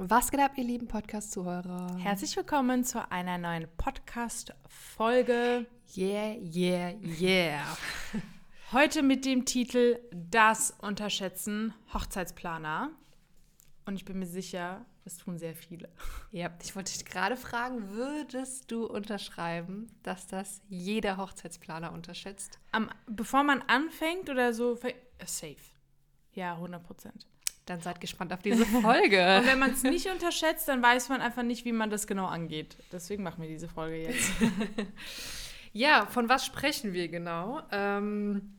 Was geht ab, ihr lieben Podcast-Zuhörer? Herzlich willkommen zu einer neuen Podcast-Folge. Yeah, yeah, yeah. Heute mit dem Titel Das Unterschätzen Hochzeitsplaner. Und ich bin mir sicher, das tun sehr viele. Ja, ich wollte dich gerade fragen, würdest du unterschreiben, dass das jeder Hochzeitsplaner unterschätzt? Am, bevor man anfängt oder so, safe. Ja, 100 Prozent. Dann seid gespannt auf diese Folge. Und wenn man es nicht unterschätzt, dann weiß man einfach nicht, wie man das genau angeht. Deswegen machen wir diese Folge jetzt. ja, von was sprechen wir genau? Ähm,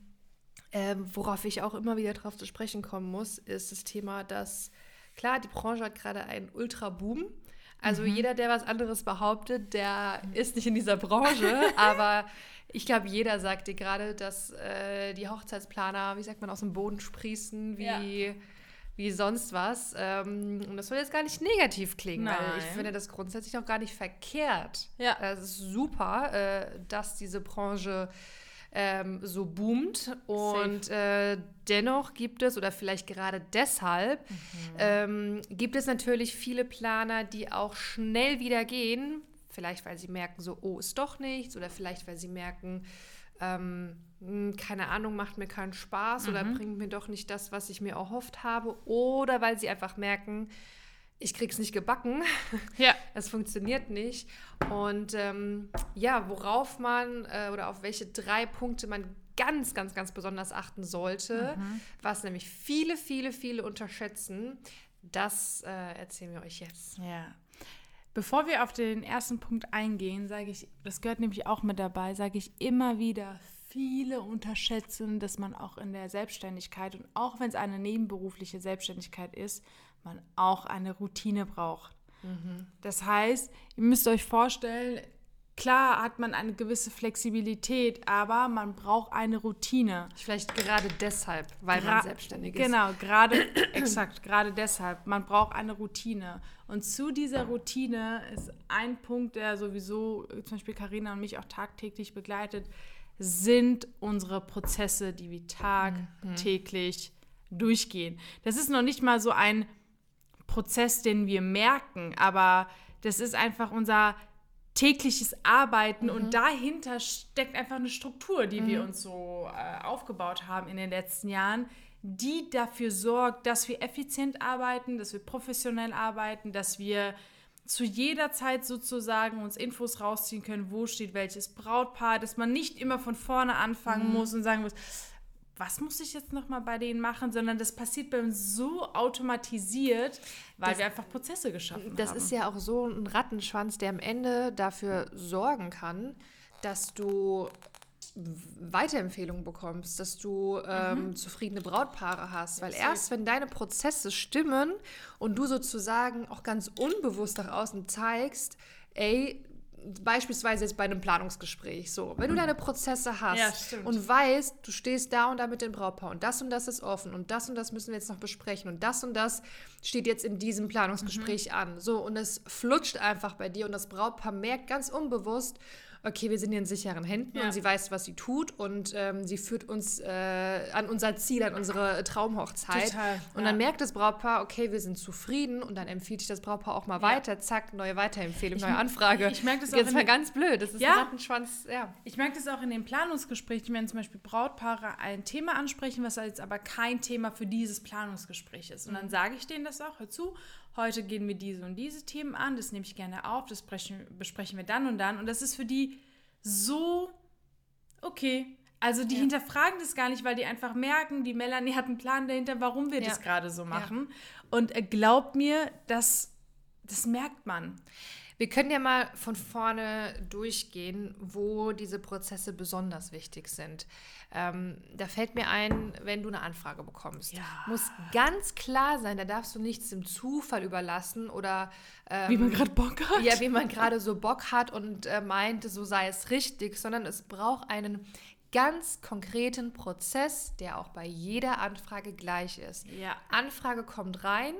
ähm, worauf ich auch immer wieder drauf zu sprechen kommen muss, ist das Thema, dass klar, die Branche hat gerade einen Ultra-Boom. Also mhm. jeder, der was anderes behauptet, der ist nicht in dieser Branche, aber ich glaube, jeder sagt dir gerade, dass äh, die Hochzeitsplaner, wie sagt man, aus dem Boden sprießen, wie ja wie sonst was. Ähm, und das soll jetzt gar nicht negativ klingen, Nein. weil ich finde das grundsätzlich auch gar nicht verkehrt. Ja. Es ist super, äh, dass diese Branche ähm, so boomt. Und äh, dennoch gibt es, oder vielleicht gerade deshalb, mhm. ähm, gibt es natürlich viele Planer, die auch schnell wieder gehen. Vielleicht, weil sie merken, so, oh, ist doch nichts. Oder vielleicht, weil sie merken, ähm, hm, keine Ahnung, macht mir keinen Spaß mhm. oder bringt mir doch nicht das, was ich mir erhofft habe. Oder weil sie einfach merken, ich krieg's nicht gebacken. Ja. Es funktioniert nicht. Und ähm, ja, worauf man äh, oder auf welche drei Punkte man ganz, ganz, ganz besonders achten sollte, mhm. was nämlich viele, viele, viele unterschätzen, das äh, erzählen wir euch jetzt. Ja. Bevor wir auf den ersten Punkt eingehen, sage ich, das gehört nämlich auch mit dabei, sage ich immer wieder, viele unterschätzen, dass man auch in der Selbstständigkeit und auch wenn es eine nebenberufliche Selbstständigkeit ist, man auch eine Routine braucht. Mhm. Das heißt, ihr müsst euch vorstellen, Klar hat man eine gewisse Flexibilität, aber man braucht eine Routine. Vielleicht gerade deshalb, weil Gra man selbstständig ist. Genau, gerade, exakt, gerade deshalb. Man braucht eine Routine. Und zu dieser Routine ist ein Punkt, der sowieso zum Beispiel Karina und mich auch tagtäglich begleitet, sind unsere Prozesse, die wir tagtäglich mhm. durchgehen. Das ist noch nicht mal so ein Prozess, den wir merken, aber das ist einfach unser tägliches Arbeiten mhm. und dahinter steckt einfach eine Struktur, die mhm. wir uns so äh, aufgebaut haben in den letzten Jahren, die dafür sorgt, dass wir effizient arbeiten, dass wir professionell arbeiten, dass wir zu jeder Zeit sozusagen uns Infos rausziehen können, wo steht welches Brautpaar, dass man nicht immer von vorne anfangen mhm. muss und sagen muss, was muss ich jetzt nochmal bei denen machen, sondern das passiert bei uns so automatisiert, weil das, wir einfach Prozesse geschaffen das haben. Das ist ja auch so ein Rattenschwanz, der am Ende dafür sorgen kann, dass du Weiterempfehlungen bekommst, dass du ähm, mhm. zufriedene Brautpaare hast. Weil erst wenn deine Prozesse stimmen und du sozusagen auch ganz unbewusst nach außen zeigst, ey, beispielsweise jetzt bei einem Planungsgespräch, so, wenn du deine Prozesse hast ja, und weißt, du stehst da und da mit dem Brautpaar und das und das ist offen und das und das müssen wir jetzt noch besprechen und das und das steht jetzt in diesem Planungsgespräch mhm. an, so, und es flutscht einfach bei dir und das Brautpaar merkt ganz unbewusst, okay, wir sind in sicheren Händen ja. und sie weiß, was sie tut und ähm, sie führt uns äh, an unser Ziel, an unsere Traumhochzeit. Total, und dann merkt das Brautpaar, okay, wir sind zufrieden und dann empfiehlt sich das Brautpaar auch mal ja. weiter, zack, neue Weiterempfehlung, ich, neue Anfrage. Ich merke das auch. Jetzt mal ganz blöd, das ist ja? ein Rattenschwanz, ja. Ich merke das auch in den Planungsgesprächen, wenn zum Beispiel Brautpaare ein Thema ansprechen, was jetzt aber kein Thema für dieses Planungsgespräch ist. Und dann mhm. sage ich denen das auch, hör zu, heute gehen wir diese und diese Themen an, das nehme ich gerne auf, das besprechen, besprechen wir dann und dann. Und das ist für die so okay. Also die ja. hinterfragen das gar nicht, weil die einfach merken, die Melanie hat einen Plan dahinter, warum wir ja. das gerade so machen. Ja. Und äh, glaubt mir, das, das merkt man. Wir können ja mal von vorne durchgehen, wo diese Prozesse besonders wichtig sind. Ähm, da fällt mir ein, wenn du eine Anfrage bekommst, ja. muss ganz klar sein, da darfst du nichts dem Zufall überlassen oder ähm, wie man gerade Bock hat. Ja, wie man gerade so Bock hat und äh, meint, so sei es richtig, sondern es braucht einen ganz konkreten Prozess, der auch bei jeder Anfrage gleich ist. Ja. Anfrage kommt rein,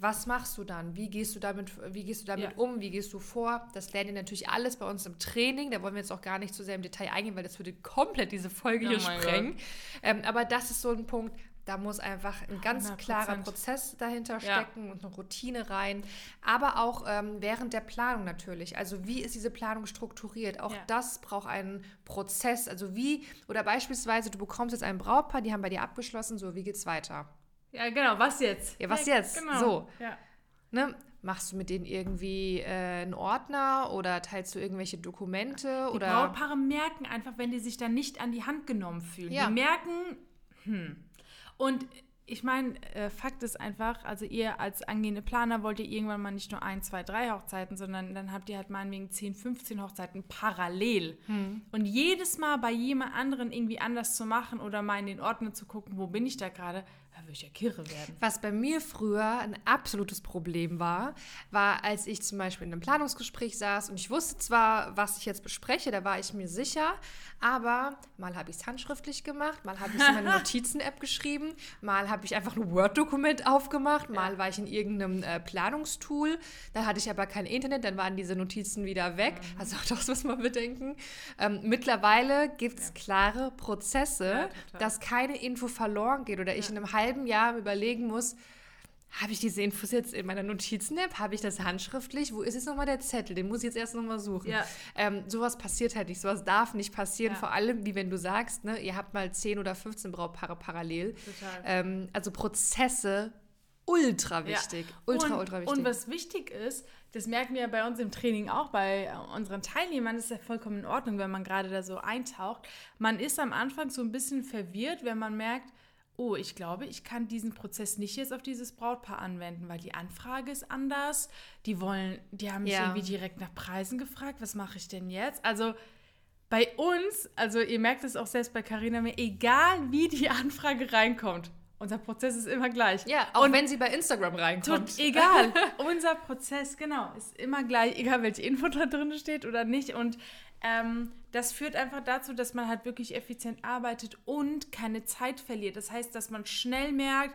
was machst du dann? Wie gehst du damit, wie gehst du damit ja. um? Wie gehst du vor? Das lernen ihr natürlich alles bei uns im Training. Da wollen wir jetzt auch gar nicht zu sehr im Detail eingehen, weil das würde komplett diese Folge oh hier sprengen. Ähm, aber das ist so ein Punkt. Da muss einfach ein ganz 100%. klarer Prozess dahinter Ja. stecken und eine Routine rein. Aber auch ähm, während der Planung natürlich. Also wie ist diese Planung strukturiert? Auch Ja. das braucht einen Prozess. Also wie, oder beispielsweise, du bekommst jetzt ein Brautpaar, die haben bei dir abgeschlossen, so, wie geht's weiter? Ja, genau, was jetzt? Ja, was jetzt? Genau. So. Ja. Ne? Machst du mit denen irgendwie äh, einen Ordner oder teilst du irgendwelche Dokumente? Die oder Brautpaare merken einfach, wenn die sich dann nicht an die Hand genommen fühlen. Ja. Die merken, hm. Und ich meine, äh, Fakt ist einfach, also ihr als angehende Planer wollt ihr irgendwann mal nicht nur ein, zwei, drei Hochzeiten, sondern dann habt ihr halt meinetwegen 10, 15 Hochzeiten parallel. Hm. Und jedes Mal bei jemand anderen irgendwie anders zu machen oder mal in den Ordner zu gucken, wo bin ich da gerade, da würde ich ja kirre werden. Was bei mir früher ein absolutes Problem war, war, als ich zum Beispiel in einem Planungsgespräch saß und ich wusste zwar, was ich jetzt bespreche, da war ich mir sicher, aber mal habe ich es handschriftlich gemacht, mal habe ich es in meine Notizen-App geschrieben, mal habe ich einfach ein Word-Dokument aufgemacht, mal war ich in irgendeinem äh, Planungstool, dann hatte ich aber kein Internet, dann waren diese Notizen wieder weg. Mhm. Also auch das muss man bedenken. Ähm, mittlerweile gibt es klare Prozesse, Ja, dass keine Info verloren geht oder ich in einem halben Jahr überlegen muss, habe ich diese Infos jetzt in meiner Notizen-App? Habe ich das handschriftlich? Wo ist jetzt nochmal der Zettel? Den muss ich jetzt erst nochmal suchen. Ja. Ähm, sowas passiert halt nicht. Sowas darf nicht passieren. Ja. Vor allem, wie wenn du sagst, ne, ihr habt mal 10 oder 15 Brautpaare parallel. Total. Ähm, also Prozesse, ultra wichtig. Ultra, und, ultra wichtig. Und was wichtig ist, das merken wir ja bei uns im Training auch, bei äh, unseren Teilnehmern, ist ja vollkommen in Ordnung, wenn man gerade da so eintaucht. Man ist am Anfang so ein bisschen verwirrt, wenn man merkt, oh, ich glaube, ich kann diesen Prozess nicht jetzt auf dieses Brautpaar anwenden, weil die Anfrage ist anders. Die wollen, die haben mich Ja. irgendwie direkt nach Preisen gefragt, was mache ich denn jetzt? Also bei uns, also ihr merkt es auch selbst bei Carina mir, egal wie die Anfrage reinkommt, unser Prozess ist immer gleich. ja, auch wenn sie bei Instagram reinkommt. Tut, egal. Unser Prozess, genau, ist immer gleich, egal welche Info da drin steht oder nicht. Und ähm, das führt einfach dazu, dass man halt wirklich effizient arbeitet und keine Zeit verliert. Das heißt, dass man schnell merkt,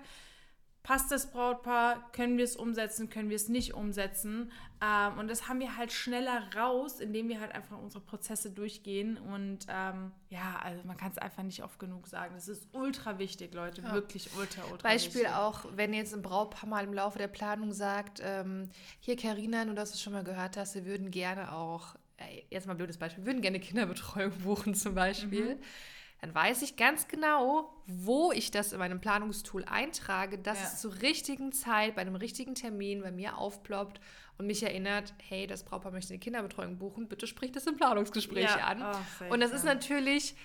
passt das Brautpaar, können wir es umsetzen, können wir es nicht umsetzen. Ähm, und das haben wir halt schneller raus, indem wir halt einfach unsere Prozesse durchgehen. Und ähm, ja, also man kann es einfach nicht oft genug sagen. Das ist ultra wichtig, Leute. Wirklich ultra, ultra Beispiel wichtig. auch, wenn jetzt ein Brautpaar mal im Laufe der Planung sagt, ähm, hier Carina, nur dass du es schon mal gehört hast, wir würden gerne auch, jetzt mal ein blödes Beispiel, wir würden gerne Kinderbetreuung buchen zum Beispiel. Dann weiß ich ganz genau, wo ich das in meinem Planungstool eintrage, dass Ja. es zur richtigen Zeit, bei einem richtigen Termin bei mir aufploppt und mich erinnert, hey, das Brautpaar möchte eine Kinderbetreuung buchen, bitte sprich das im Planungsgespräch Ja. an. Oh, und das ist natürlich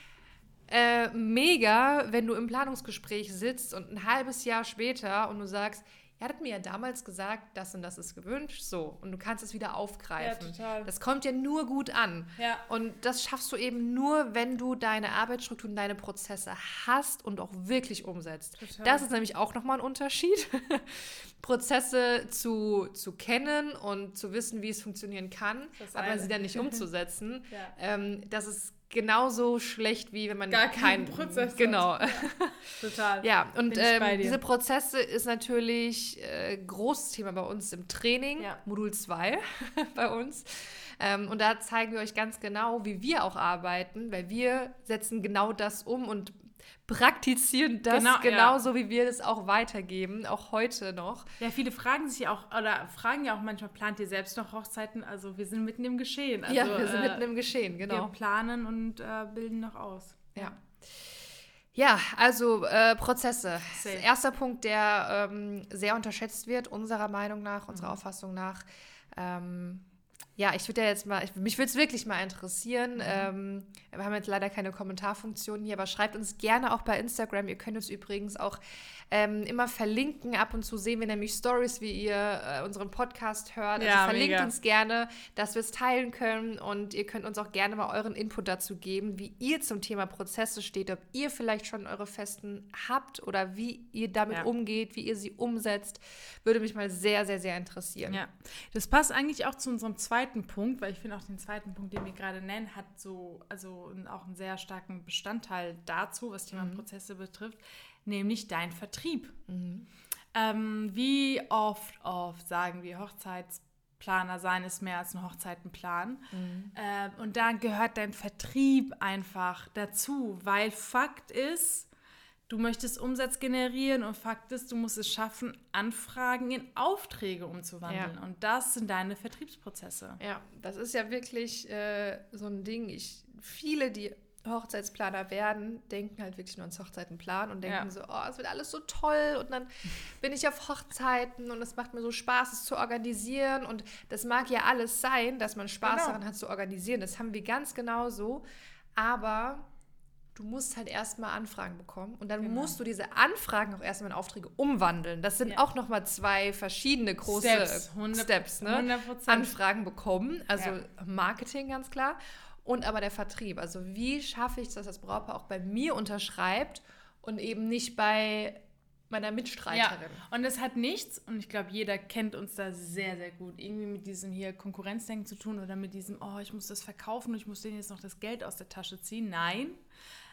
äh, mega, wenn du im Planungsgespräch sitzt und ein halbes Jahr später und du sagst, ihr hattet mir ja damals gesagt, das und das ist gewünscht, so. Und du kannst es wieder aufgreifen. Ja, total. Das kommt ja nur gut an. Ja. Und das schaffst du eben nur, wenn du deine Arbeitsstruktur und deine Prozesse hast und auch wirklich umsetzt. Total. Das ist nämlich auch nochmal ein Unterschied. Prozesse zu, zu kennen und zu wissen, wie es funktionieren kann, aber sie dann nicht umzusetzen. Ja. ähm, das ist genauso schlecht, wie wenn man Gar keinen keinen Prozess hat. Genau. Total. Ja, und ähm, diese Prozesse ist natürlich äh, großes Thema bei uns im Training, Ja. Modul 2 bei uns. Ähm, und da zeigen wir euch ganz genau, wie wir auch arbeiten, weil wir setzen genau das um und praktizieren das Genau, ja. genauso, wie wir das auch weitergeben, auch heute noch. Ja, viele fragen sich ja auch, oder fragen ja auch manchmal, plant ihr selbst noch Hochzeiten? Also wir sind mitten im Geschehen. Also, ja, wir sind äh, mitten im Geschehen, genau. Wir planen und äh, bilden noch aus. Ja. Ja, also äh, Prozesse. Erster Punkt, der ähm, sehr unterschätzt wird, unserer Meinung nach, Mhm. unserer Auffassung nach. Ähm, ja, ich würde ja jetzt mal, ich, mich würde es wirklich mal Mhm. interessieren. Ähm, wir haben jetzt leider keine Kommentarfunktion hier, aber schreibt uns gerne auch bei Instagram. Ihr könnt uns übrigens auch ähm, immer verlinken. Ab und zu sehen wir nämlich Stories, wie ihr äh, unseren Podcast hört. Also Ja, verlinkt mega. uns gerne, dass wir es teilen können und ihr könnt uns auch gerne mal euren Input dazu geben, wie ihr zum Thema Prozesse steht, ob ihr vielleicht schon eure Festen habt oder wie ihr damit Ja. umgeht, wie ihr sie umsetzt. Würde mich mal sehr, sehr, sehr interessieren. Ja, das passt eigentlich auch zu unserem zweiten Punkt, weil ich finde auch den zweiten Punkt, den wir gerade nennen, hat so, also auch einen sehr starken Bestandteil dazu, was Thema Prozesse betrifft, nämlich dein Vertrieb. Ähm, wie oft, oft sagen wir Hochzeitsplaner sein ist mehr als ein Hochzeitenplan. Ähm, und da gehört dein Vertrieb einfach dazu, weil Fakt ist, Du möchtest Umsatz generieren und Fakt ist, du musst es schaffen, Anfragen in Aufträge umzuwandeln. Ja. Und das sind deine Vertriebsprozesse. Ja, das ist ja wirklich äh, so ein Ding. Ich, viele, die Hochzeitsplaner werden, denken halt wirklich nur ans Hochzeitenplan und denken Ja. so, oh, es wird alles so toll und dann bin ich auf Hochzeiten und es macht mir so Spaß, es zu organisieren und das mag ja alles sein, dass man Spaß Genau. daran hat zu organisieren. Das haben wir ganz genauso, aber du musst halt erstmal Anfragen bekommen und dann Genau. musst du diese Anfragen auch erstmal in Aufträge umwandeln. Das sind Ja. auch nochmal zwei verschiedene große Steps, 100 Steps ne? 100%. Anfragen bekommen, also Ja. Marketing ganz klar und aber der Vertrieb. Also wie schaffe ich es, dass das Brautpaar auch bei mir unterschreibt und eben nicht bei meiner Ja, Mitstreiterin. und es hat nichts, und ich glaube, jeder kennt uns da sehr, sehr gut, irgendwie mit diesem hier Konkurrenzdenken zu tun oder mit diesem, oh, ich muss das verkaufen und ich muss denen jetzt noch das Geld aus der Tasche ziehen. Nein.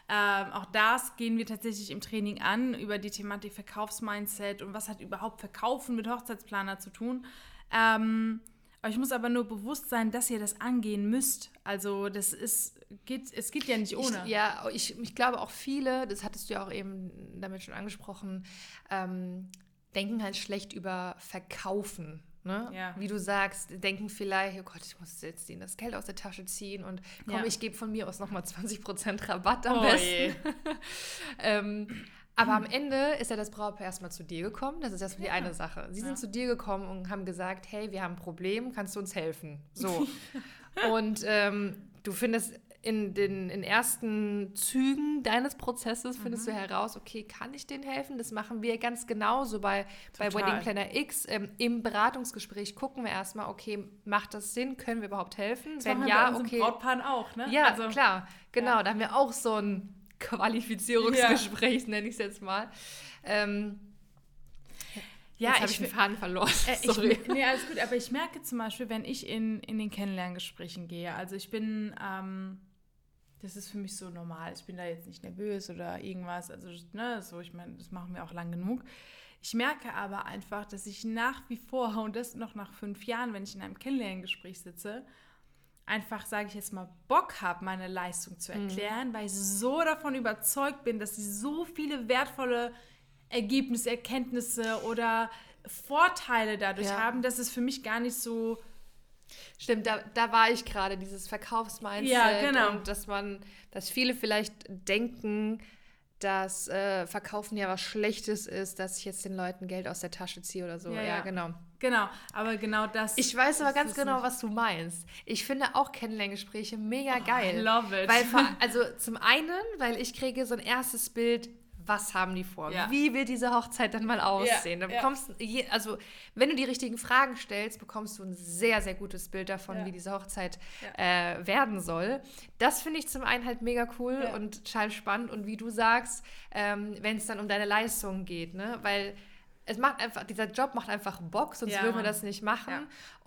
Ähm, auch das gehen wir tatsächlich im Training an, über die Thematik Verkaufsmindset und was hat überhaupt Verkaufen mit Hochzeitsplaner zu tun. Ähm, euch muss aber nur bewusst sein, dass ihr das angehen müsst. Also das ist, geht, es geht ja nicht ohne. Ich, ja, ich, ich glaube auch viele, das hattest du ja auch eben damit schon angesprochen, ähm, denken halt schlecht über Verkaufen. Ne? Ja. Wie du sagst, denken vielleicht, oh Gott, ich muss jetzt denen das Geld aus der Tasche ziehen und komm, Ja. ich gebe von mir aus nochmal 20% Rabatt am Oh besten. ähm, aber am Ende ist ja das Brautpaar erstmal zu dir gekommen. Das ist erstmal die Ja. eine Sache. Sie sind zu dir gekommen und haben gesagt, hey, wir haben ein Problem, kannst du uns helfen? So. und ähm, du findest in den in ersten Zügen deines Prozesses findest Mhm. du heraus, okay, kann ich denen helfen? Das machen wir ganz genauso bei, bei. Wedding Planner X. Ähm, Im Beratungsgespräch gucken wir erstmal, okay, macht das Sinn? Können wir überhaupt helfen? Das Wenn ja, bei okay. Brautpaaren auch, ne? Ja, Also- klar, genau. ja. Da haben wir auch so ein Qualifizierungsgespräch, nenne ich es jetzt mal. Ähm, Ja, jetzt habe ich den Faden verloren. Äh, Sorry. Ich, nee, alles gut, aber ich merke zum Beispiel, wenn ich in, in den Kennenlerngesprächen gehe, also ich bin, ähm, das ist für mich so normal, ich bin da jetzt nicht nervös oder irgendwas, also ne, so, ich meine, das machen wir auch lang genug. Ich merke aber einfach, dass ich nach wie vor, und das noch nach fünf Jahren, wenn ich in einem Kennenlerngespräch sitze, einfach, sage ich jetzt mal, Bock habe, meine Leistung zu erklären, weil ich so davon überzeugt bin, dass sie so viele wertvolle Ergebnisse, Erkenntnisse oder Vorteile dadurch Ja. haben, dass es für mich gar nicht so Stimmt, da, da war ich gerade, dieses Verkaufsmindset. Ja, genau. Und dass man, dass viele vielleicht denken, dass äh, Verkaufen ja was Schlechtes ist, dass ich jetzt den Leuten Geld aus der Tasche ziehe oder so. Ja, Ja, ja. genau. Genau, aber genau das. Ich weiß aber ganz genau, was du meinst. Ich finde auch Kennenlerngespräche mega geil. I love it. Weil, also zum einen, weil ich kriege so ein erstes Bild, was haben die vor? Ja. Wie wird diese Hochzeit dann mal aussehen? Ja, ja. bekommst, je, also wenn du die richtigen Fragen stellst, bekommst du ein sehr, sehr gutes Bild davon, Ja. wie diese Hochzeit äh, werden soll. Das finde ich zum einen halt mega cool und total spannend. Und wie du sagst, ähm, wenn es dann um deine Leistung geht, ne? Weil es macht einfach, dieser Job macht einfach Bock, sonst Ja, würden wir das nicht machen. Ja.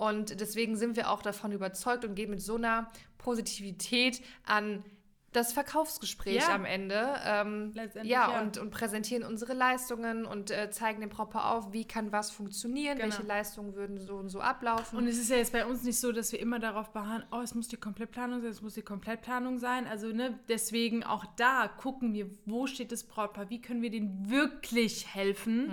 Und deswegen sind wir auch davon überzeugt und gehen mit so einer Positivität an das Verkaufsgespräch Ja. am Ende. Ähm, Letztendlich, ja, ja. Und, und präsentieren unsere Leistungen und äh, zeigen dem Brautpaar auf, wie kann was funktionieren, Genau. welche Leistungen würden so und so ablaufen. Und es ist ja jetzt bei uns nicht so, dass wir immer darauf beharren, oh, es muss die Komplettplanung sein, es muss die Komplettplanung sein. Also, ne, deswegen auch da gucken wir, wo steht das Brautpaar, wie können wir denen wirklich helfen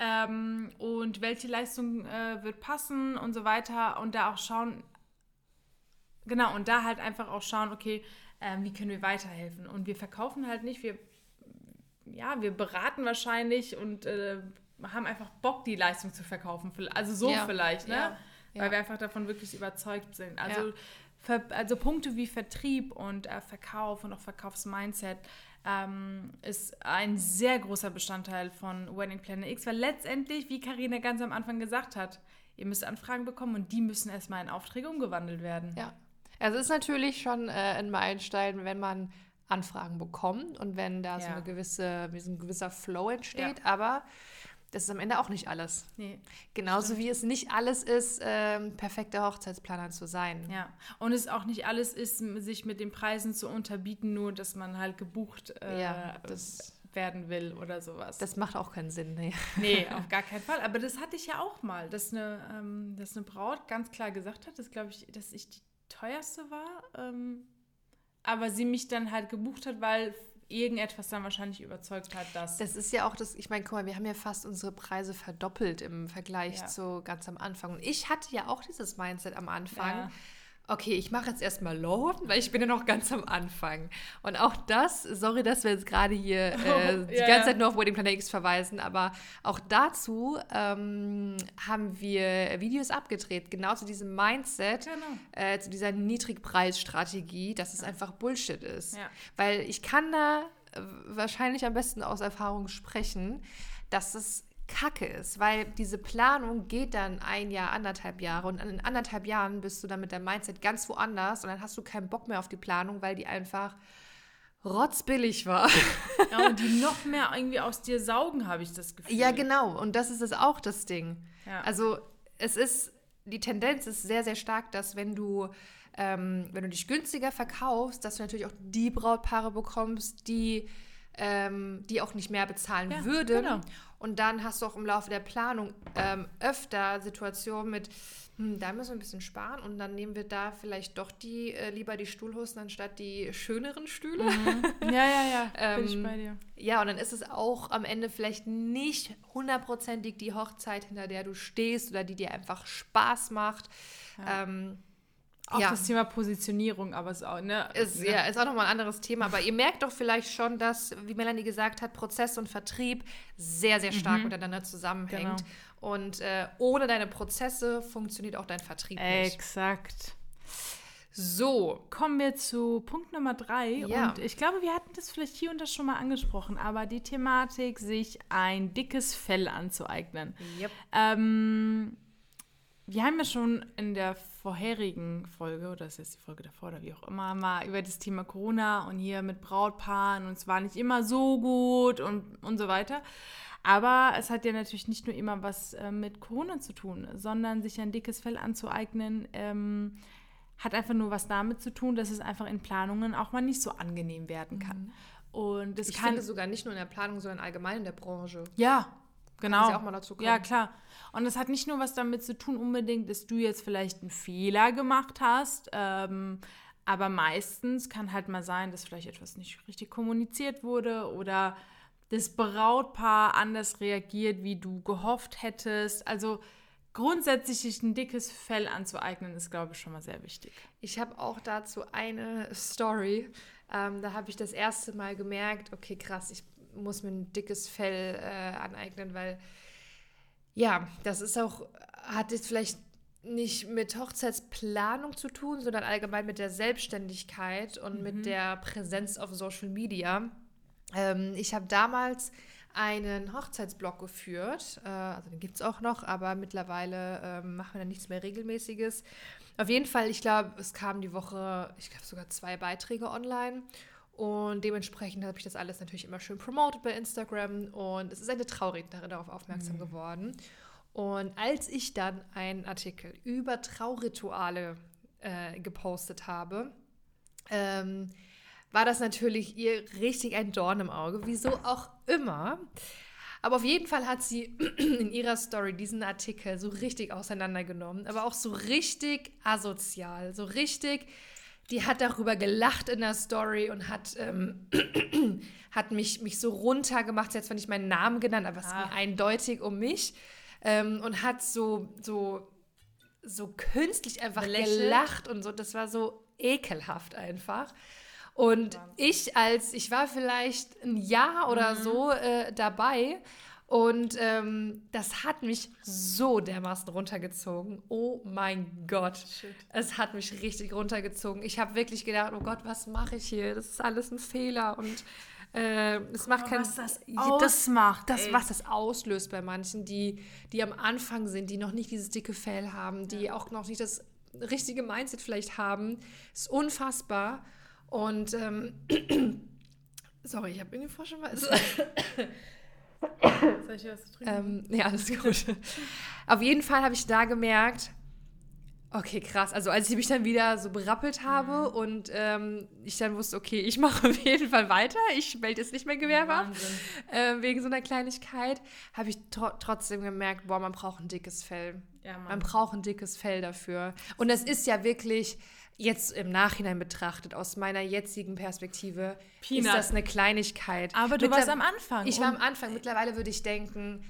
ähm, und welche Leistung äh, wird passen und so weiter. Und da auch schauen, genau, und da halt einfach auch schauen, okay, ähm, wie können wir weiterhelfen. Und wir verkaufen halt nicht, wir, ja, wir beraten wahrscheinlich und äh, haben einfach Bock, die Leistung zu verkaufen. Also so Ja, vielleicht, ne? ja, ja. Weil wir einfach davon wirklich überzeugt sind. Also. Ver, also Punkte wie Vertrieb und äh, Verkauf und auch Verkaufsmindset ähm, ist ein sehr großer Bestandteil von Wedding Planner X, weil letztendlich, wie Karina ganz am Anfang gesagt hat, ihr müsst Anfragen bekommen und die müssen erstmal in Aufträge umgewandelt werden. Ja. Also es ist natürlich schon äh, ein Meilenstein, wenn man Anfragen bekommt und wenn da so Ja. eine gewisse, so ein gewisser Flow entsteht, aber das ist am Ende auch nicht alles. Nee. Genauso wie es nicht alles ist, ähm, perfekter Hochzeitsplaner zu sein. Ja, und es auch nicht alles ist, sich mit den Preisen zu unterbieten, nur dass man halt gebucht äh, Ja, werden will oder sowas. Das macht auch keinen Sinn. Nee. nee, auf gar keinen Fall. Aber das hatte ich ja auch mal, dass eine, ähm, dass eine Braut ganz klar gesagt hat, dass, glaube ich, dass ich die teuerste war. Ähm, aber sie mich dann halt gebucht hat, weil irgendetwas dann wahrscheinlich überzeugt hat, dass. Das ist ja auch das, ich meine, guck mal, wir haben ja fast unsere Preise verdoppelt im Vergleich ja. zu ganz am Anfang. Und ich hatte ja auch dieses Mindset am Anfang. Ja okay, ich mache jetzt erstmal Low, weil ich bin ja noch ganz am Anfang. Und auch das, sorry, dass wir jetzt gerade hier äh, die ganze Zeit nur auf Wedding Planet X verweisen, aber auch dazu ähm, haben wir Videos abgedreht, genau zu diesem Mindset, genau. äh, zu dieser Niedrigpreisstrategie, dass es ja. einfach Bullshit ist. Ja. Weil ich kann da äh, wahrscheinlich am besten aus Erfahrung sprechen, dass es Kacke ist, weil diese Planung geht dann ein Jahr, anderthalb Jahre und in anderthalb Jahren bist du dann mit deinem Mindset ganz woanders und dann hast du keinen Bock mehr auf die Planung, weil die einfach rotzbillig war. Ja, und die noch mehr irgendwie aus dir saugen, habe ich das Gefühl. Ja, genau. Und das ist es auch das Ding. Ja. Also es ist, die Tendenz ist sehr, sehr stark, dass wenn du ähm, wenn du dich günstiger verkaufst, dass du natürlich auch die Brautpaare bekommst, die ähm, die auch nicht mehr bezahlen ja, würden. Genau. Und dann hast du auch im Laufe der Planung ähm, öfter Situationen mit, hm, da müssen wir ein bisschen sparen und dann nehmen wir da vielleicht doch die äh, lieber die Stuhlhosen anstatt die schöneren Stühle. Mhm. Ja, ja, ja. ähm, Bin ich bei dir. Ja, und dann ist es auch am Ende vielleicht nicht hundertprozentig die Hochzeit, hinter der du stehst oder die dir einfach Spaß macht. Ja. Ähm, auch ja. das Thema Positionierung, aber es auch, ne? Ist, ja. ja, ist auch nochmal ein anderes Thema. Aber ihr merkt doch vielleicht schon, dass, wie Melanie gesagt hat, Prozess und Vertrieb sehr, sehr stark mhm. miteinander zusammenhängt. Genau. Und äh, ohne deine Prozesse funktioniert auch dein Vertrieb nicht. Exakt. So, kommen wir zu Punkt Nummer drei. Ja. Und ich glaube, wir hatten das vielleicht hier und da schon mal angesprochen, aber die Thematik, sich ein dickes Fell anzueignen. Yep. Ähm, wir haben ja schon in der vorherigen Folge, oder das ist jetzt die Folge davor oder wie auch immer, mal über das Thema Corona und hier mit Brautpaaren und es war nicht immer so gut und, und so weiter. Aber es hat ja natürlich nicht nur immer was äh, mit Corona zu tun, sondern sich ein dickes Fell anzueignen, ähm, hat einfach nur was damit zu tun, dass es einfach in Planungen auch mal nicht so angenehm werden kann. Mhm. Und das ich kann finde sogar nicht nur in der Planung, sondern allgemein in der Branche. Ja, Genau. auch mal dazu kommen. Ja, klar. Und es hat nicht nur was damit zu tun, unbedingt, dass du jetzt vielleicht einen Fehler gemacht hast, ähm, aber meistens kann halt mal sein, dass vielleicht etwas nicht richtig kommuniziert wurde oder das Brautpaar anders reagiert, wie du gehofft hättest. Also grundsätzlich sich ein dickes Fell anzueignen, ist, glaube ich, schon mal sehr wichtig. Ich habe auch dazu eine Story. Ähm, da habe ich das erste Mal gemerkt, okay, krass, ich muss mir ein dickes Fell äh, aneignen, weil ja, das ist auch, hat jetzt vielleicht nicht mit Hochzeitsplanung zu tun, sondern allgemein mit der Selbstständigkeit und mhm. mit der Präsenz auf Social Media. Ähm, ich habe damals einen Hochzeitsblog geführt, äh, also den gibt es auch noch, aber mittlerweile äh, machen wir da nichts mehr Regelmäßiges. Auf jeden Fall, ich glaube, es kamen die Woche, ich glaube sogar zwei Beiträge online und dementsprechend habe ich das alles natürlich immer schön promotet bei Instagram. Und es ist eine Traurednerin darauf aufmerksam mhm. geworden. Und als ich dann einen Artikel über Traurituale äh, gepostet habe, ähm, war das natürlich ihr richtig ein Dorn im Auge, wieso auch immer. Aber auf jeden Fall hat sie in ihrer Story diesen Artikel so richtig auseinandergenommen, aber auch so richtig asozial, so richtig die hat darüber gelacht in der Story und hat, ähm, hat mich, mich so runtergemacht. Sie hat zwar nicht meinen Namen genannt, aber es ah. ging eindeutig um mich. Ähm, und hat so, so, so künstlich einfach Belächelt. gelacht und so. Das war so ekelhaft einfach. Und ich als, ich war vielleicht ein Jahr oder mhm. so äh, dabei und ähm, das hat mich so dermaßen runtergezogen. Oh mein Gott. Shit. Es hat mich richtig runtergezogen. Ich habe wirklich gedacht, oh Gott, was mache ich hier? Das ist alles ein Fehler. Und äh, es macht keinen was das ausmacht. Das, was das auslöst bei manchen, die, die am Anfang sind, die noch nicht dieses dicke Fell haben, die ja. auch noch nicht das richtige Mindset vielleicht haben, ist unfassbar. Und ähm, sorry, ich habe irgendwie vorher schon was. Soll ich was trinken? Ähm, ja, alles gut. Auf jeden Fall habe ich da gemerkt, Okay, krass. Also als ich mich dann wieder so berappelt habe mhm. und ähm, ich dann wusste, okay, ich mache auf jeden Fall weiter, ich melde jetzt nicht mehr Gewerbe ab, äh, wegen so einer Kleinigkeit, habe ich tro trotzdem gemerkt, boah, man braucht ein dickes Fell. Ja, man braucht ein dickes Fell dafür. Und das ist ja wirklich, jetzt im Nachhinein betrachtet, aus meiner jetzigen Perspektive, Peanut. ist das eine Kleinigkeit. Aber du Mittler warst am Anfang. Ich war am Anfang. Mittlerweile würde ich denken,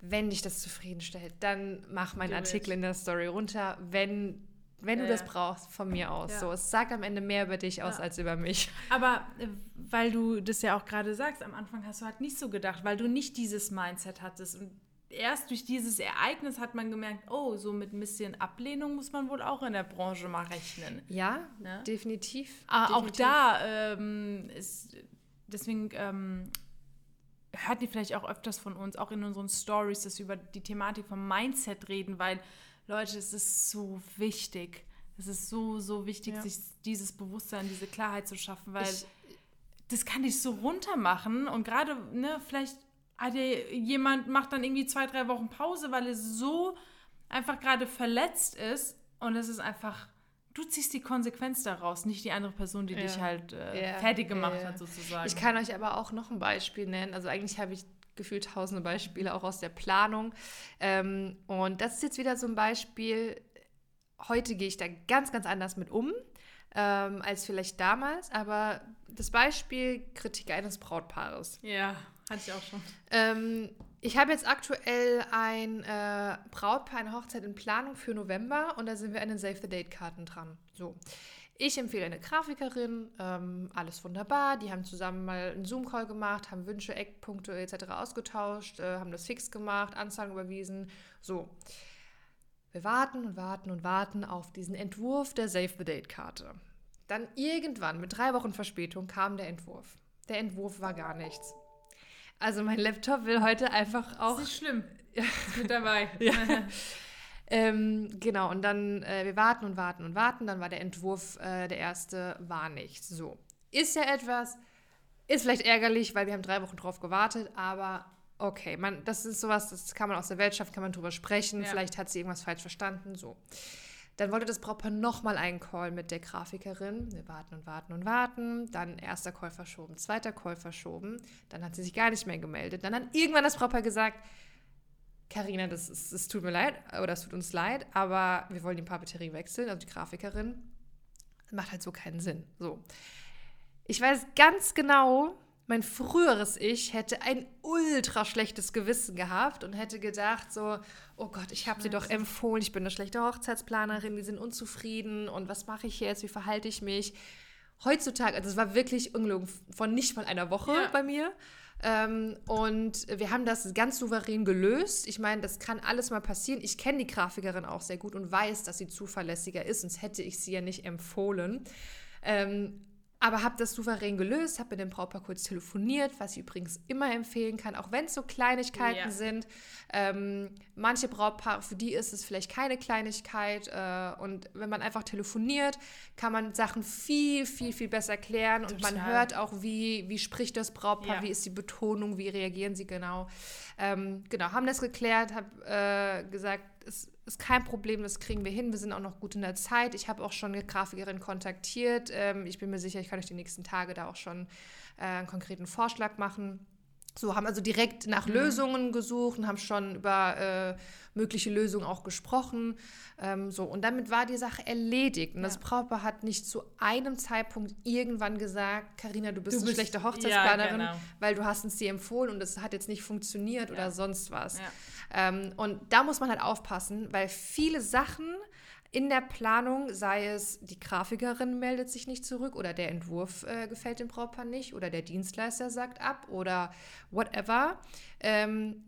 wenn dich das zufriedenstellt, dann mach meinen Artikel in der Story runter, wenn, wenn ja, du das brauchst, von mir aus. Ja. So, es sagt am Ende mehr über dich aus ja. als über mich. Aber äh, weil du das ja auch gerade sagst, am Anfang hast du halt nicht so gedacht, weil du nicht dieses Mindset hattest. Und erst durch dieses Ereignis hat man gemerkt, oh, so mit ein bisschen Ablehnung muss man wohl auch in der Branche mal rechnen. Ja, ne? definitiv. Ah, definitiv. Auch da ähm, ist, deswegen ähm, hört ihr vielleicht auch öfters von uns, auch in unseren Stories, dass wir über die Thematik vom Mindset reden, weil Leute, es ist so wichtig. Es ist so, so wichtig, ja. sich dieses Bewusstsein, diese Klarheit zu schaffen, weil ich, das kann dich so runter machen und gerade, ne, vielleicht hat ja jemand macht dann irgendwie zwei, drei Wochen Pause, weil er so einfach gerade verletzt ist und es ist einfach du ziehst die Konsequenz daraus, nicht die andere Person, die ja. dich halt äh, ja. fertig gemacht ja. hat, sozusagen. Ich kann euch aber auch noch ein Beispiel nennen. Also eigentlich habe ich gefühlt tausende Beispiele auch aus der Planung. Ähm, und das ist jetzt wieder so ein Beispiel. Heute gehe ich da ganz, ganz anders mit um ähm, als vielleicht damals. Aber das Beispiel Kritik eines Brautpaares. Ja, hatte ich auch schon. Ähm, ich habe jetzt aktuell ein äh, Brautpaar, eine Hochzeit in Planung für November und da sind wir an den Save the Date-Karten dran. So. Ich empfehle eine Grafikerin, ähm, alles wunderbar. Die haben zusammen mal einen Zoom-Call gemacht, haben Wünsche, Eckpunkte etc. ausgetauscht, äh, haben das fix gemacht, Anzahlen überwiesen. So. Wir warten und warten und warten auf diesen Entwurf der Save the Date-Karte. Dann irgendwann, mit drei Wochen Verspätung, kam der Entwurf. Der Entwurf war gar nichts. Also mein Laptop will heute einfach auch. Das ist schlimm. Ja. Ist mit dabei. ja. ähm, genau, und dann, äh, wir warten und warten und warten. Dann war der Entwurf, äh, der erste, war nichts. So. Ist ja etwas, ist vielleicht ärgerlich, weil wir haben drei Wochen drauf gewartet, aber okay, man, das ist sowas, das kann man aus der Welt schaffen, kann man drüber sprechen. Ja. Vielleicht hat sie irgendwas falsch verstanden. So. Dann wollte das Brautpaar nochmal einen Call mit der Grafikerin. Wir warten und warten und warten. Dann erster Call verschoben, zweiter Call verschoben. Dann hat sie sich gar nicht mehr gemeldet. Dann hat irgendwann das Brautpaar gesagt, Karina, das, das tut mir leid oder es tut uns leid, aber wir wollen die Papeterie wechseln, also die Grafikerin. Das macht halt so keinen Sinn. So. Ich weiß ganz genau, mein früheres Ich hätte ein ultra schlechtes Gewissen gehabt und hätte gedacht so, oh Gott, ich habe dir doch empfohlen, ich bin eine schlechte Hochzeitsplanerin, die sind unzufrieden und was mache ich jetzt, wie verhalte ich mich? Heutzutage, also es war wirklich ungelogen, von nicht mal einer Woche ja. bei mir. Ähm, und wir haben das ganz souverän gelöst. Ich meine, das kann alles mal passieren. Ich kenne die Grafikerin auch sehr gut und weiß, dass sie zuverlässiger ist, sonst hätte ich sie ja nicht empfohlen. Ähm, aber habe das souverän gelöst, habe mit dem Brautpaar kurz telefoniert, was ich übrigens immer empfehlen kann, auch wenn es so Kleinigkeiten ja. sind. Ähm, manche Brautpaare, für die ist es vielleicht keine Kleinigkeit. Äh, und wenn man einfach telefoniert, kann man Sachen viel, viel, viel besser klären. Total. Und man hört auch, wie, wie spricht das Brautpaar, ja. wie ist die Betonung, wie reagieren sie genau. Ähm, genau, haben das geklärt, habe äh, gesagt, es ist kein Problem, das kriegen wir hin. Wir sind auch noch gut in der Zeit. Ich habe auch schon eine Grafikerin kontaktiert. Ähm, ich bin mir sicher, ich kann euch die nächsten Tage da auch schon äh, einen konkreten Vorschlag machen. So, haben also direkt nach mhm. Lösungen gesucht und haben schon über äh, mögliche Lösungen auch gesprochen. Ähm, so, und damit war die Sache erledigt. Und ja. das Brautpaar hat nicht zu einem Zeitpunkt irgendwann gesagt, Karina, du bist du eine bist, schlechte Hochzeitsplanerin, ja, genau. weil du hast uns die empfohlen und es hat jetzt nicht funktioniert ja. oder sonst was. Ähm, und da muss man halt aufpassen, weil viele Sachen in der Planung, sei es die Grafikerin meldet sich nicht zurück oder der Entwurf äh, gefällt dem Brautpaar nicht oder der Dienstleister sagt ab oder whatever. Ähm,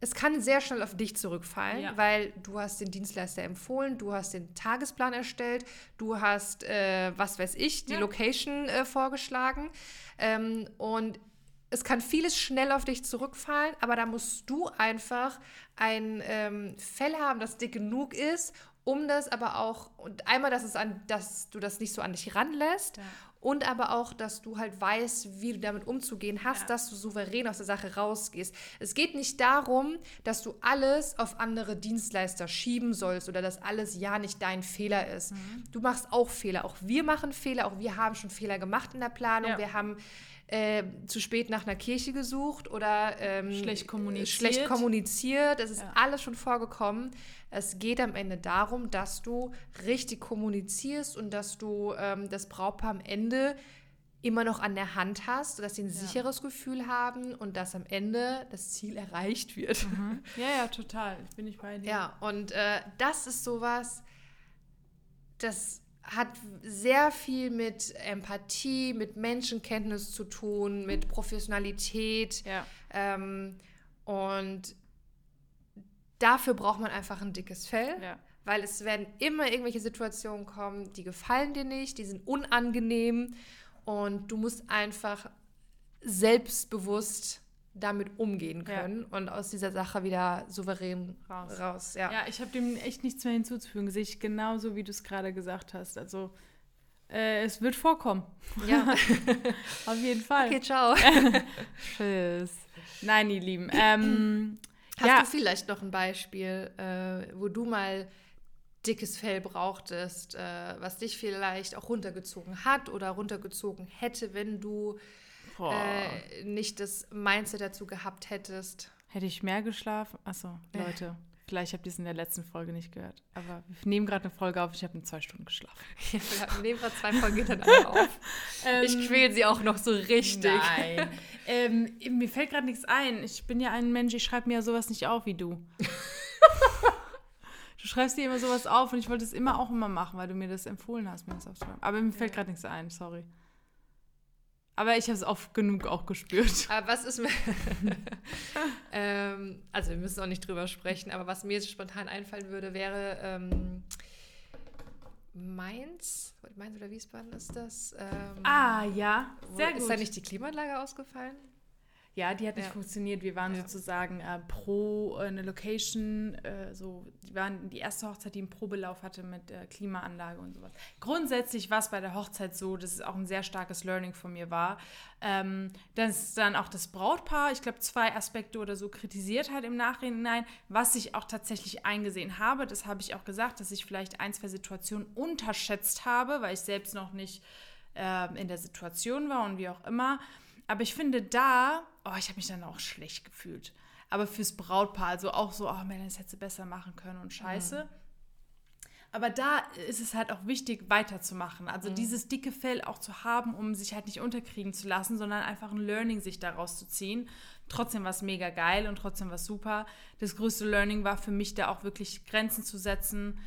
es kann sehr schnell auf dich zurückfallen, ja. weil du hast den Dienstleister empfohlen, du hast den Tagesplan erstellt, du hast, äh, was weiß ich, die ja. Location äh, vorgeschlagen. Ähm, und es kann vieles schnell auf dich zurückfallen, aber da musst du einfach ein ähm, Fell haben, das dick genug ist, um das aber auch, und einmal, dass, es an, dass du das nicht so an dich ranlässt Ja. und aber auch, dass du halt weißt, wie du damit umzugehen hast, Ja. dass du souverän aus der Sache rausgehst. Es geht nicht darum, dass du alles auf andere Dienstleister schieben sollst oder dass alles ja nicht dein Fehler ist. Mhm. Du machst auch Fehler, auch wir machen Fehler, auch wir haben schon Fehler gemacht in der Planung. Ja. Wir haben äh, zu spät nach einer Kirche gesucht oder ähm, Schlecht kommuniziert. Schlecht kommuniziert. Es ist Ja. alles schon vorgekommen. Es geht am Ende darum, dass du richtig kommunizierst und dass du ähm, das Brautpaar am Ende immer noch an der Hand hast, dass sie ein sicheres Gefühl haben und dass am Ende das Ziel erreicht wird. Ja, ja, total. Bin ich bei dir. Ja, und äh, das ist sowas, das hat sehr viel mit Empathie, mit Menschenkenntnis zu tun, mit Professionalität. Ja. Ähm, und dafür braucht man einfach ein dickes Fell, Ja. weil es werden immer irgendwelche Situationen kommen, die gefallen dir nicht, die sind unangenehm und du musst einfach selbstbewusst damit umgehen Ja. können und aus dieser Sache wieder souverän Raus. raus. ja. Ja, ich habe dem echt nichts mehr hinzuzufügen. Sehe ich genauso, wie du es gerade gesagt hast. Also, äh, es wird vorkommen. Ja. Auf jeden Fall. Okay, ciao. Tschüss. Nein, ihr Lieben. Ähm, Hast ja, du vielleicht noch ein Beispiel, äh, wo du mal dickes Fell brauchtest, äh, was dich vielleicht auch runtergezogen hat oder runtergezogen hätte, wenn du äh, nicht das Mindset dazu gehabt hättest? hätte ich mehr geschlafen? Achso, Leute. Vielleicht habt ihr es in der letzten Folge nicht gehört. Aber wir nehmen gerade eine Folge auf. Ich habe in zwei Stunden geschlafen. Ja, wir nehmen gerade zwei Folgen hintereinander auf. ich quäl sie auch noch so richtig. Nein. ähm, mir fällt gerade nichts ein. Ich bin ja ein Mensch, ich schreibe mir ja sowas nicht auf wie du. du schreibst dir immer sowas auf und ich wollte es immer auch immer machen, weil du mir das empfohlen hast, mir das aufzuschreiben. Aber mir fällt gerade nichts ein, sorry. Aber ich habe es oft genug auch gespürt. Aber was ist mir. ähm, also, wir müssen auch nicht drüber sprechen, aber was mir jetzt spontan einfallen würde, wäre ähm, Mainz. Mainz oder Wiesbaden ist das? Ähm, Ah, ja, wo- sehr Ist gut. da nicht die Klimaanlage ausgefallen? Ja, die hat nicht Ja. funktioniert. Wir waren Ja. sozusagen äh, pro äh, eine Location, äh, so, die waren die erste Hochzeit, die einen Probelauf hatte mit äh, Klimaanlage und sowas. Grundsätzlich war es bei der Hochzeit so, dass es auch ein sehr starkes Learning von mir war, ähm, dass dann auch das Brautpaar, ich glaube, zwei Aspekte oder so kritisiert hat im Nachhinein, was ich auch tatsächlich eingesehen habe. Das habe ich auch gesagt, dass ich vielleicht ein, zwei Situationen unterschätzt habe, weil ich selbst noch nicht ähm, in der Situation war und wie auch immer. Aber ich finde da, oh, ich habe mich dann auch schlecht gefühlt. Aber fürs Brautpaar, also auch so, oh, man, das hätte sie besser machen können und scheiße. Aber da ist es halt auch wichtig, weiterzumachen. Also dieses dicke Fell auch zu haben, um sich halt nicht unterkriegen zu lassen, sondern einfach ein Learning sich daraus zu ziehen. Trotzdem war es mega geil und trotzdem war es super. Das größte Learning war für mich da auch wirklich Grenzen zu setzen,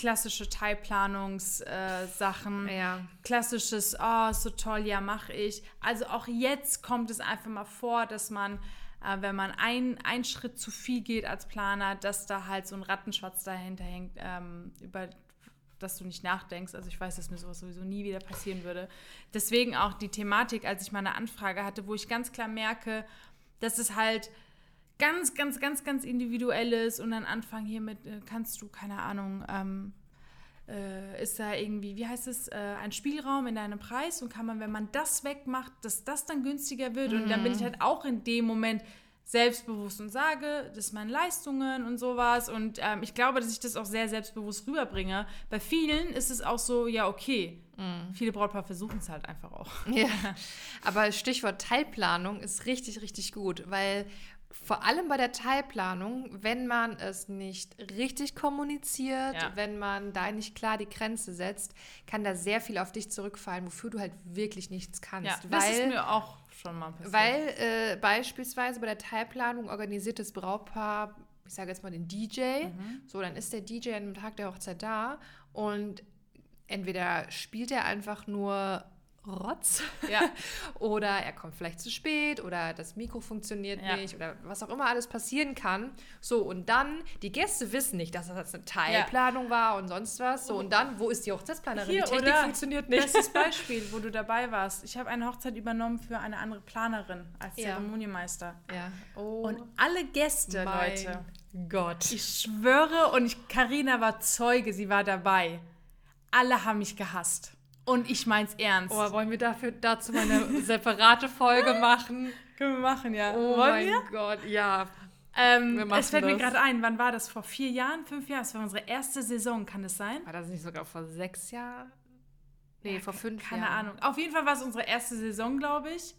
klassische Teilplanungssachen Ja. klassisches, oh, so toll, ja, mache ich. Also auch jetzt kommt es einfach mal vor, dass man, äh, wenn man ein- einen Schritt zu viel geht als Planer, dass da halt so ein Rattenschwarz dahinter hängt, ähm, über dass du nicht nachdenkst. Also ich weiß, dass mir sowas sowieso nie wieder passieren würde. Deswegen auch die Thematik, als ich mal eine Anfrage hatte, wo ich ganz klar merke, dass es halt ganz, ganz, ganz, ganz individuell ist und dann anfangen hier mit, äh, kannst du, keine Ahnung, ähm, äh, ist da irgendwie, wie heißt es, äh, ein Spielraum in deinem Preis und kann man, wenn man das wegmacht, dass das dann günstiger wird und dann bin ich halt auch in dem Moment selbstbewusst und sage, das sind meine Leistungen und sowas und ähm, ich glaube, dass ich das auch sehr selbstbewusst rüberbringe. Bei vielen ist es auch so, ja, okay, viele Brautpaare versuchen es halt einfach auch. Ja, aber Stichwort Teilplanung ist richtig, richtig gut, weil vor allem bei der Teilplanung, wenn man es nicht richtig kommuniziert, Ja. wenn man da nicht klar die Grenze setzt, kann da sehr viel auf dich zurückfallen, wofür du halt wirklich nichts kannst. Ja, das ist weil mir auch schon mal passiert. weil äh, beispielsweise bei der Teilplanung organisiert das Brautpaar, ich sage jetzt mal den DJ, Mhm. so dann ist der DJ an dem Tag der Hochzeit da und entweder spielt er einfach nur Rotz Ja. oder er kommt vielleicht zu spät oder das Mikro funktioniert Ja. nicht oder was auch immer alles passieren kann. So, und dann, die Gäste wissen nicht, dass das eine Teilplanung war und sonst was. So, und dann, wo ist die Hochzeitsplanerin? Hier, die Technik oder? funktioniert nicht. Bestes Beispiel, wo du dabei warst. Ich habe eine Hochzeit übernommen für eine andere Planerin als Ja. Zeremoniemeister. ja. Oh. Und alle Gäste, Mein Leute, Gott. Ich schwöre und ich, Carina war Zeuge, sie war dabei. Alle haben mich gehasst. Und ich mein's ernst. Oh, wollen wir dafür dazu mal eine separate Folge machen? Können wir machen, ja. Oh Wollen mein wir? Gott, ja. Ähm, es fällt mir das. gerade ein, wann war das? Vor vier Jahren, fünf Jahren? Es war unsere erste Saison, kann es sein? War das nicht sogar vor sechs Jahren? Nee, vor fünf Keine Jahren. Ahnung. Auf jeden Fall war es unsere erste Saison, glaube ich.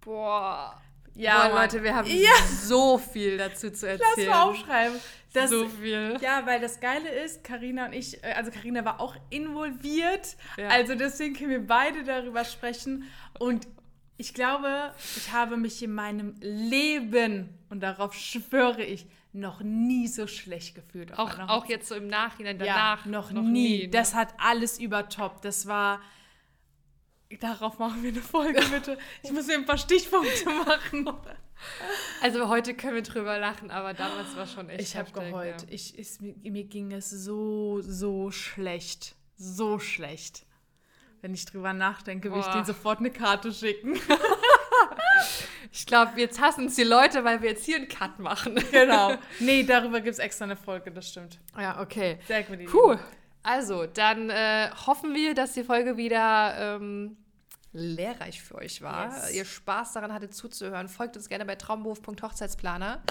Boah. Ja, Boah. Leute, wir haben Ja. so viel dazu zu Lass erzählen. mal aufschreiben. Das, so viel. Ja, weil das Geile ist, Karina und ich, äh, also Karina war auch involviert. Ja. Also deswegen können wir beide darüber sprechen. Und ich glaube, ich habe mich in meinem Leben, und darauf schwöre ich, noch nie so schlecht gefühlt. Auch, auch jetzt so im Nachhinein, Ja, danach. noch, nie. ne? Das hat alles übertoppt. Das war. Darauf machen wir eine Folge, bitte. Ich muss mir ein paar Stichpunkte machen. Also heute können wir drüber lachen, aber damals war schon echt Ich habe geheult. Ja. Ich, ist, mir, ging es so, so schlecht. So schlecht. Wenn ich drüber nachdenke, will ich denen sofort eine Karte schicken. Ich glaube, jetzt hassen uns die Leute, weil wir jetzt hier einen Cut machen. genau. Nee, darüber gibt es extra eine Folge, das stimmt. Ja, okay. Sehr gut. Lieben. Also, dann äh, hoffen wir, dass die Folge wieder ähm, lehrreich für euch war. Yes. Ihr Spaß daran hattet zuzuhören. Folgt uns gerne bei traumberuf.hochzeitsplaner.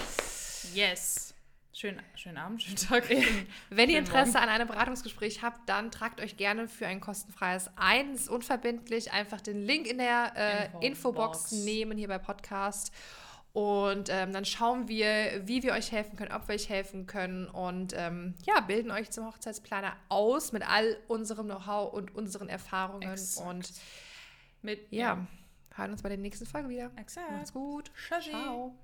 Yes. Schön, schönen Abend, schönen Tag. Wenn ihr Schönen Interesse an einem Beratungsgespräch habt, dann tragt euch gerne für ein kostenfreies ein. Es ist unverbindlich. Einfach den Link in der äh, Infobox. Infobox nehmen hier bei Podcast. Und ähm, dann schauen wir, wie wir euch helfen können, ob wir euch helfen können. Und ähm, ja, bilden euch zum Hochzeitsplaner aus mit all unserem Know-how und unseren Erfahrungen. Exakt. Und Mit, ja, hören uns bei der nächsten Folge wieder. Exakt. Macht's gut. Tschüssi. Ciao.